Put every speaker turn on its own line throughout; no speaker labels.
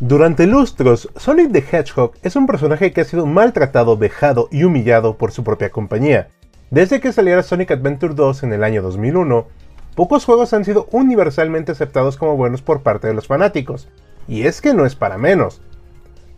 Durante lustros, Sonic the Hedgehog es un personaje que ha sido maltratado, vejado y humillado por su propia compañía. Desde que saliera Sonic Adventure 2 en el año 2001, pocos juegos han sido universalmente aceptados como buenos por parte de los fanáticos. Y es que no es para menos.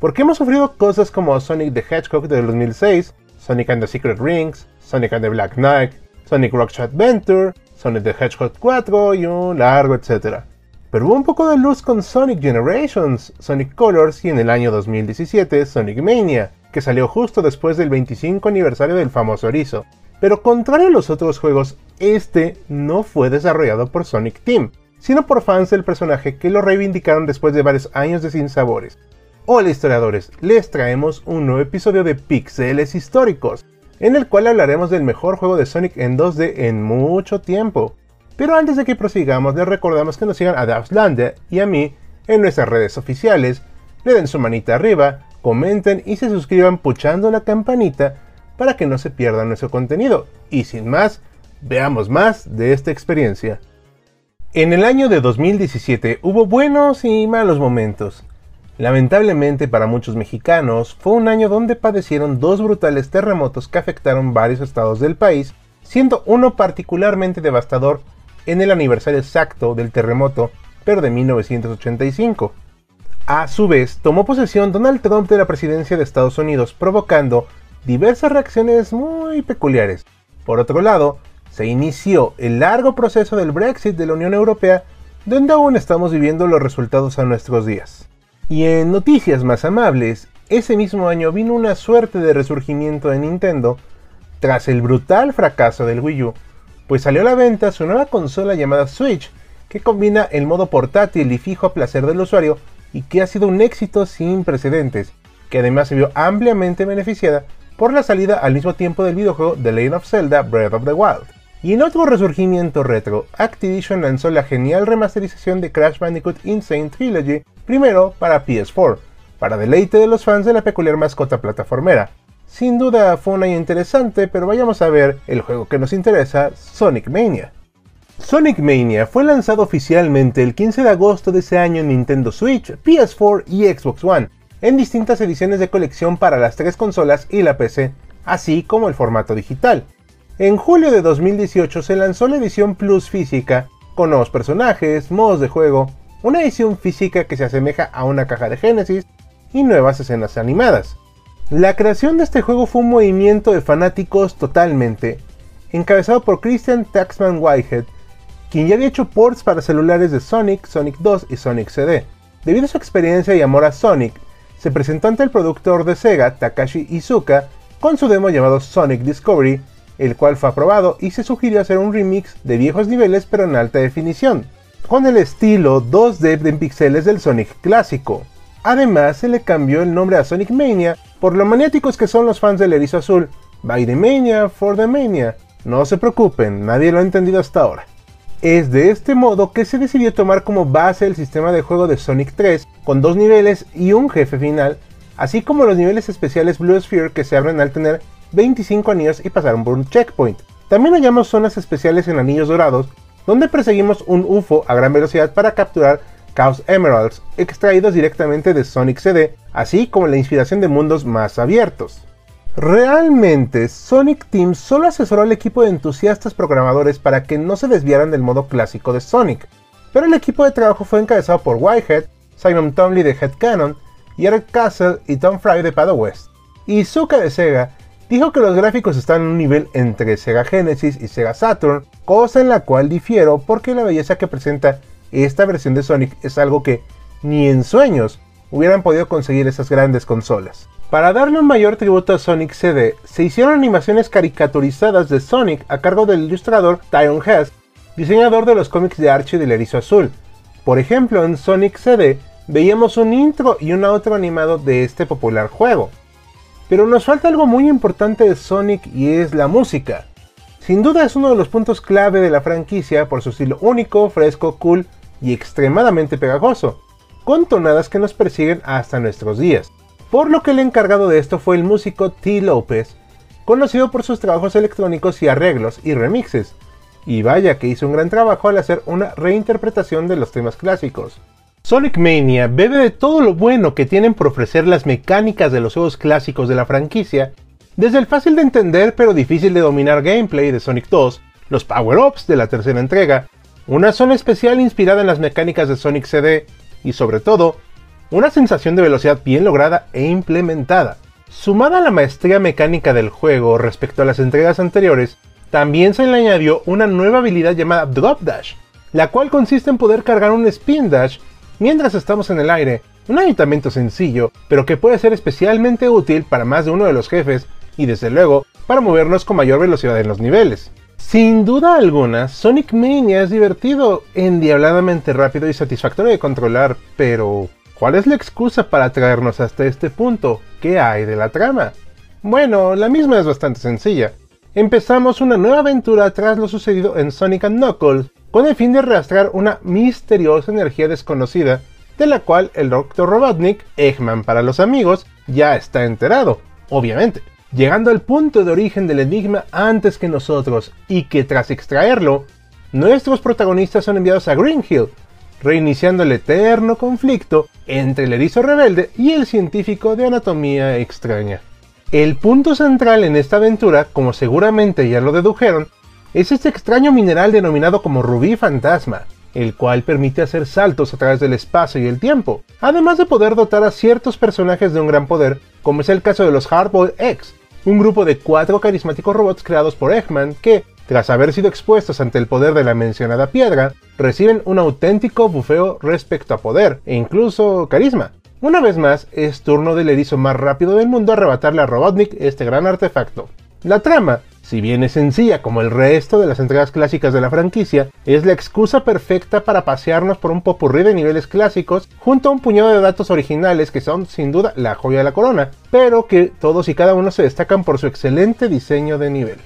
Porque hemos sufrido cosas como Sonic the Hedgehog de 2006, Sonic and the Secret Rings, Sonic and the Black Knight, Sonic Rockstar Adventure, Sonic the Hedgehog 4 y un largo etcétera. Pero hubo un poco de luz con Sonic Generations, Sonic Colors y en el año 2017 Sonic Mania, que salió justo después del 25 aniversario del famoso erizo. Pero contrario a los otros juegos, este no fue desarrollado por Sonic Team, sino por fans del personaje que lo reivindicaron después de varios años de sinsabores. Hola historiadores, les traemos un nuevo episodio de Pixeles Históricos, en el cual hablaremos del mejor juego de Sonic en 2D en mucho tiempo. Pero antes de que prosigamos, les recordamos que nos sigan a Davslander y a mí en nuestras redes oficiales, le den su manita arriba, comenten y se suscriban puchando la campanita para que no se pierdan nuestro contenido. Y sin más, veamos más de esta experiencia. En el año de 2017 hubo buenos y malos momentos. Lamentablemente para muchos mexicanos fue un año donde padecieron dos brutales terremotos que afectaron varios estados del país, siendo uno particularmente devastador en el aniversario exacto del terremoto, pero de 1985. A su vez, tomó posesión Donald Trump de la presidencia de Estados Unidos, provocando diversas reacciones muy peculiares. Por otro lado, se inició el largo proceso del Brexit de la Unión Europea, donde aún estamos viviendo los resultados a nuestros días. Y en noticias más amables, ese mismo año vino una suerte de resurgimiento de Nintendo tras el brutal fracaso del Wii U, pues salió a la venta su nueva consola llamada Switch, que combina el modo portátil y fijo a placer del usuario y que ha sido un éxito sin precedentes, que además se vio ampliamente beneficiada por la salida al mismo tiempo del videojuego The Legend of Zelda Breath of the Wild. Y en otro resurgimiento retro, Activision lanzó la genial remasterización de Crash Bandicoot Insane Trilogy, primero para PS4, para deleite de los fans de la peculiar mascota plataformera, sin duda fue un interesante, pero vayamos a ver el juego que nos interesa, Sonic Mania. Sonic Mania fue lanzado oficialmente el 15 de agosto de ese año en Nintendo Switch, PS4 y Xbox One, en distintas ediciones de colección para las tres consolas y la PC, así como el formato digital. En julio de 2018 se lanzó la edición Plus física, con nuevos personajes, modos de juego, una edición física que se asemeja a una caja de Genesis y nuevas escenas animadas. La creación de este juego fue un movimiento de fanáticos totalmente, encabezado por Christian Taxman Whitehead, quien ya había hecho ports para celulares de Sonic, Sonic 2 y Sonic CD. Debido a su experiencia y amor a Sonic, se presentó ante el productor de Sega, Takashi Izuka, con su demo llamado Sonic Discovery, el cual fue aprobado y se sugirió hacer un remix de viejos niveles pero en alta definición, con el estilo 2D en pixeles del Sonic clásico. Además, se le cambió el nombre a Sonic Mania por lo maniáticos que son los fans del erizo azul. By the Mania, for the Mania. No se preocupen, nadie lo ha entendido hasta ahora. Es de este modo que se decidió tomar como base el sistema de juego de Sonic 3, con dos niveles y un jefe final, así como los niveles especiales Blue Sphere que se abren al tener 25 anillos y pasar por un checkpoint. También hallamos zonas especiales en anillos dorados, donde perseguimos un UFO a gran velocidad para capturar Chaos Emeralds, extraídos directamente de Sonic CD, así como la inspiración de mundos más abiertos. Realmente, Sonic Team solo asesoró al equipo de entusiastas programadores para que no se desviaran del modo clásico de Sonic, pero el equipo de trabajo fue encabezado por Whitehead, Simon Tomley de Headcanon, Eric Castle y Tom Fry de Paddle West. Izuka de Sega dijo que los gráficos están en un nivel entre Sega Genesis y Sega Saturn, cosa en la cual difiero porque la belleza que presenta esta versión de Sonic es algo que ni en sueños hubieran podido conseguir esas grandes consolas. Para darle un mayor tributo a Sonic CD, se hicieron animaciones caricaturizadas de Sonic a cargo del ilustrador Tyron Hess, diseñador de los cómics de Archie del Erizo Azul. Por ejemplo, en Sonic CD veíamos un intro y un outro animado de este popular juego. Pero nos falta algo muy importante de Sonic y es la música. Sin duda es uno de los puntos clave de la franquicia por su estilo único, fresco, cool y extremadamente pegajoso, con tonadas que nos persiguen hasta nuestros días. Por lo que el encargado de esto fue el músico T. López, conocido por sus trabajos electrónicos y arreglos y remixes, y vaya que hizo un gran trabajo al hacer una reinterpretación de los temas clásicos. Sonic Mania bebe de todo lo bueno que tienen por ofrecer las mecánicas de los juegos clásicos de la franquicia, desde el fácil de entender pero difícil de dominar gameplay de Sonic 2, los power-ups de la tercera entrega, una zona especial inspirada en las mecánicas de Sonic CD y sobre todo, una sensación de velocidad bien lograda e implementada. Sumada a la maestría mecánica del juego respecto a las entregas anteriores, también se le añadió una nueva habilidad llamada Drop Dash, la cual consiste en poder cargar un Spin Dash mientras estamos en el aire, un aditamento sencillo, pero que puede ser especialmente útil para más de uno de los jefes y desde luego para movernos con mayor velocidad en los niveles. Sin duda alguna, Sonic Mania es divertido, endiabladamente rápido y satisfactorio de controlar, pero ¿cuál es la excusa para traernos hasta este punto? ¿Qué hay de la trama? Bueno, la misma es bastante sencilla empezamos una nueva aventura tras lo sucedido en Sonic Knuckles, con el fin de rastrear una misteriosa energía desconocida, de la cual el Dr. Robotnik, Eggman para los amigos, ya está enterado, obviamente, llegando al punto de origen del enigma antes que nosotros, y que tras extraerlo, nuestros protagonistas son enviados a Green Hill, reiniciando el eterno conflicto entre el erizo rebelde y el científico de anatomía extraña. El punto central en esta aventura, como seguramente ya lo dedujeron, es este extraño mineral denominado como rubí fantasma, el cual permite hacer saltos a través del espacio y el tiempo, además de poder dotar a ciertos personajes de un gran poder, como es el caso de los Hardboiled X, un grupo de cuatro carismáticos robots creados por Eggman que, tras haber sido expuestos ante el poder de la mencionada piedra, reciben un auténtico bufeo respecto a poder e incluso carisma, una vez más, es turno del erizo más rápido del mundo arrebatarle a Robotnik este gran artefacto. La trama, si bien es sencilla como el resto de las entregas clásicas de la franquicia, es la excusa perfecta para pasearnos por un popurrí de niveles clásicos junto a un puñado de datos originales que son sin duda la joya de la corona, pero que todos y cada uno se destacan por su excelente diseño de nivel.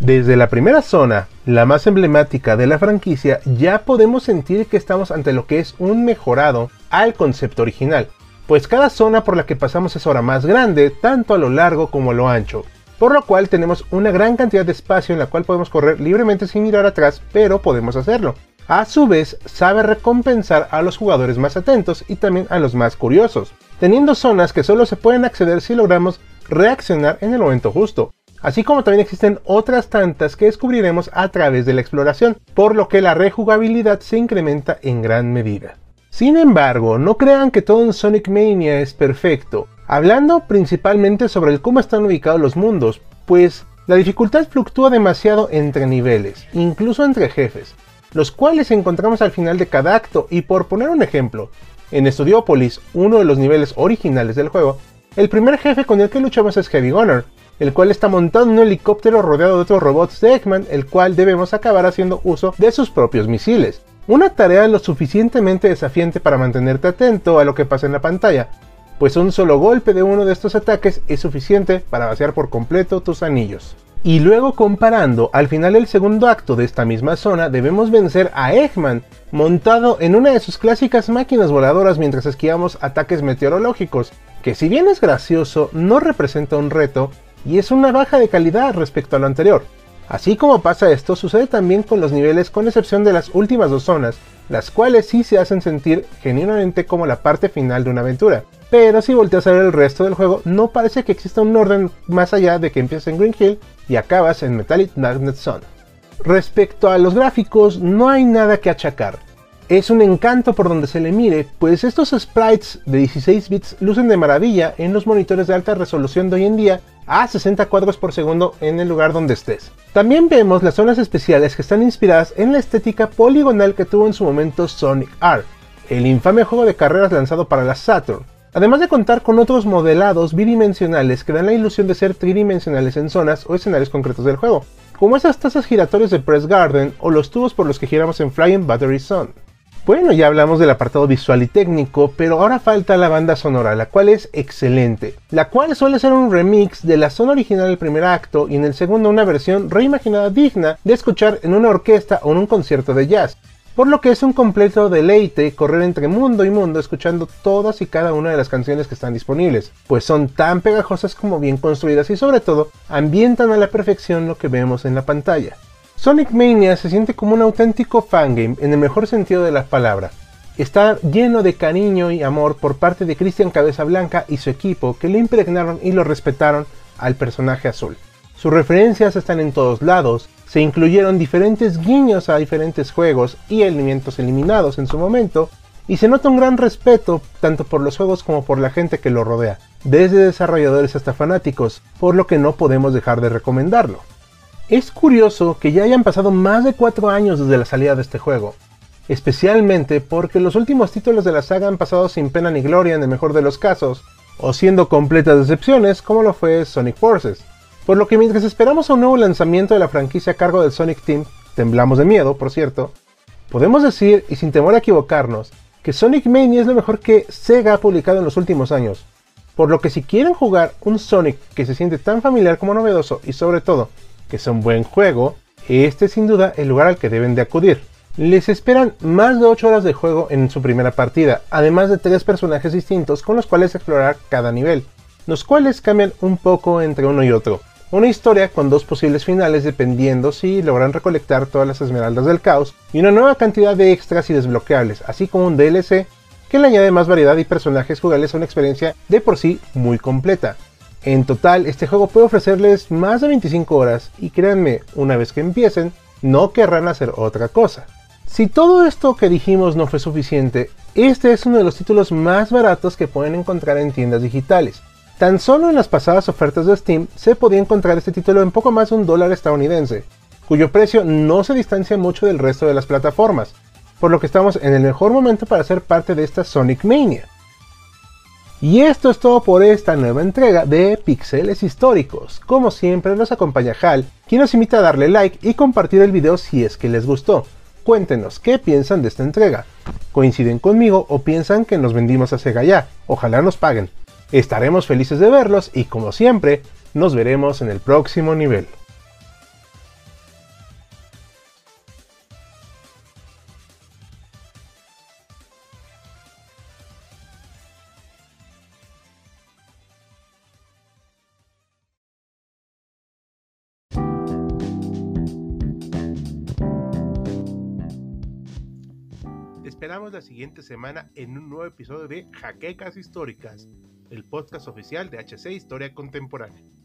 Desde la primera zona, la más emblemática de la franquicia, ya podemos sentir que estamos ante lo que es un mejorado al concepto original, pues cada zona por la que pasamos es ahora más grande, tanto a lo largo como a lo ancho, por lo cual tenemos una gran cantidad de espacio en la cual podemos correr libremente sin mirar atrás, pero podemos hacerlo. A su vez, sabe recompensar a los jugadores más atentos y también a los más curiosos, teniendo zonas que solo se pueden acceder si logramos reaccionar en el momento justo, así como también existen otras tantas que descubriremos a través de la exploración, por lo que la rejugabilidad se incrementa en gran medida. Sin embargo, no crean que todo en Sonic Mania es perfecto, hablando principalmente sobre el cómo están ubicados los mundos, pues la dificultad fluctúa demasiado entre niveles, incluso entre jefes, los cuales encontramos al final de cada acto y por poner un ejemplo, en Studiopolis, uno de los niveles originales del juego, el primer jefe con el que luchamos es Heavy Gunner, el cual está montado en un helicóptero rodeado de otros robots de Eggman, el cual debemos acabar haciendo uso de sus propios misiles. Una tarea lo suficientemente desafiante para mantenerte atento a lo que pasa en la pantalla, pues un solo golpe de uno de estos ataques es suficiente para vaciar por completo tus anillos. Y luego comparando, al final del segundo acto de esta misma zona debemos vencer a Eggman, montado en una de sus clásicas máquinas voladoras mientras esquiamos ataques meteorológicos, que si bien es gracioso, no representa un reto y es una baja de calidad respecto a lo anterior. Así como pasa esto, sucede también con los niveles con excepción de las últimas dos zonas, las cuales sí se hacen sentir genuinamente como la parte final de una aventura. Pero si volteas a ver el resto del juego, no parece que exista un orden más allá de que empieces en Green Hill y acabas en Metallic Magnet Zone. Respecto a los gráficos, no hay nada que achacar. Es un encanto por donde se le mire, pues estos sprites de 16 bits lucen de maravilla en los monitores de alta resolución de hoy en día a 60 cuadros por segundo en el lugar donde estés. También vemos las zonas especiales que están inspiradas en la estética poligonal que tuvo en su momento Sonic R, el infame juego de carreras lanzado para la Saturn, además de contar con otros modelados bidimensionales que dan la ilusión de ser tridimensionales en zonas o escenarios concretos del juego, como esas tazas giratorias de Press Garden o los tubos por los que giramos en Flying Battery Zone. Bueno, ya hablamos del apartado visual y técnico, pero ahora falta la banda sonora, la cual es excelente, la cual suele ser un remix de la zona original del primer acto y en el segundo una versión reimaginada digna de escuchar en una orquesta o en un concierto de jazz, por lo que es un completo deleite correr entre mundo y mundo escuchando todas y cada una de las canciones que están disponibles, pues son tan pegajosas como bien construidas y sobre todo ambientan a la perfección lo que vemos en la pantalla. Sonic Mania se siente como un auténtico fangame en el mejor sentido de la palabra. Está lleno de cariño y amor por parte de Christian Cabeza Blanca y su equipo que le impregnaron y lo respetaron al personaje azul. Sus referencias están en todos lados, se incluyeron diferentes guiños a diferentes juegos y elementos eliminados en su momento, y se nota un gran respeto tanto por los juegos como por la gente que lo rodea, desde desarrolladores hasta fanáticos, por lo que no podemos dejar de recomendarlo. Es curioso que ya hayan pasado más de 4 años desde la salida de este juego, especialmente porque los últimos títulos de la saga han pasado sin pena ni gloria en el mejor de los casos, o siendo completas decepciones como lo fue Sonic Forces. Por lo que mientras esperamos a un nuevo lanzamiento de la franquicia a cargo del Sonic Team, temblamos de miedo, por cierto, podemos decir, y sin temor a equivocarnos, que Sonic Mania es lo mejor que Sega ha publicado en los últimos años. Por lo que si quieren jugar un Sonic que se siente tan familiar como novedoso y sobre todo que es un buen juego, este es sin duda el lugar al que deben de acudir. Les esperan más de 8 horas de juego en su primera partida, además de 3 personajes distintos con los cuales explorar cada nivel, los cuales cambian un poco entre uno y otro. Una historia con dos posibles finales dependiendo si logran recolectar todas las esmeraldas del caos y una nueva cantidad de extras y desbloqueables, así como un DLC que le añade más variedad y personajes jugables a una experiencia de por sí muy completa. En total, este juego puede ofrecerles más de 25 horas y créanme, una vez que empiecen, no querrán hacer otra cosa. Si todo esto que dijimos no fue suficiente, este es uno de los títulos más baratos que pueden encontrar en tiendas digitales. Tan solo en las pasadas ofertas de Steam se podía encontrar este título en poco más de un dólar estadounidense, cuyo precio no se distancia mucho del resto de las plataformas, por lo que estamos en el mejor momento para ser parte de esta Sonic Mania. Y esto es todo por esta nueva entrega de Pixeles Históricos. Como siempre nos acompaña Hal, quien nos invita a darle like y compartir el video si es que les gustó. Cuéntenos qué piensan de esta entrega. ¿Coinciden conmigo o piensan que nos vendimos a Sega ya? Ojalá nos paguen. Estaremos felices de verlos y como siempre, nos veremos en el próximo nivel. esperamos la siguiente semana en un nuevo episodio de Jaquecas Históricas, el podcast oficial de HC Historia Contemporánea.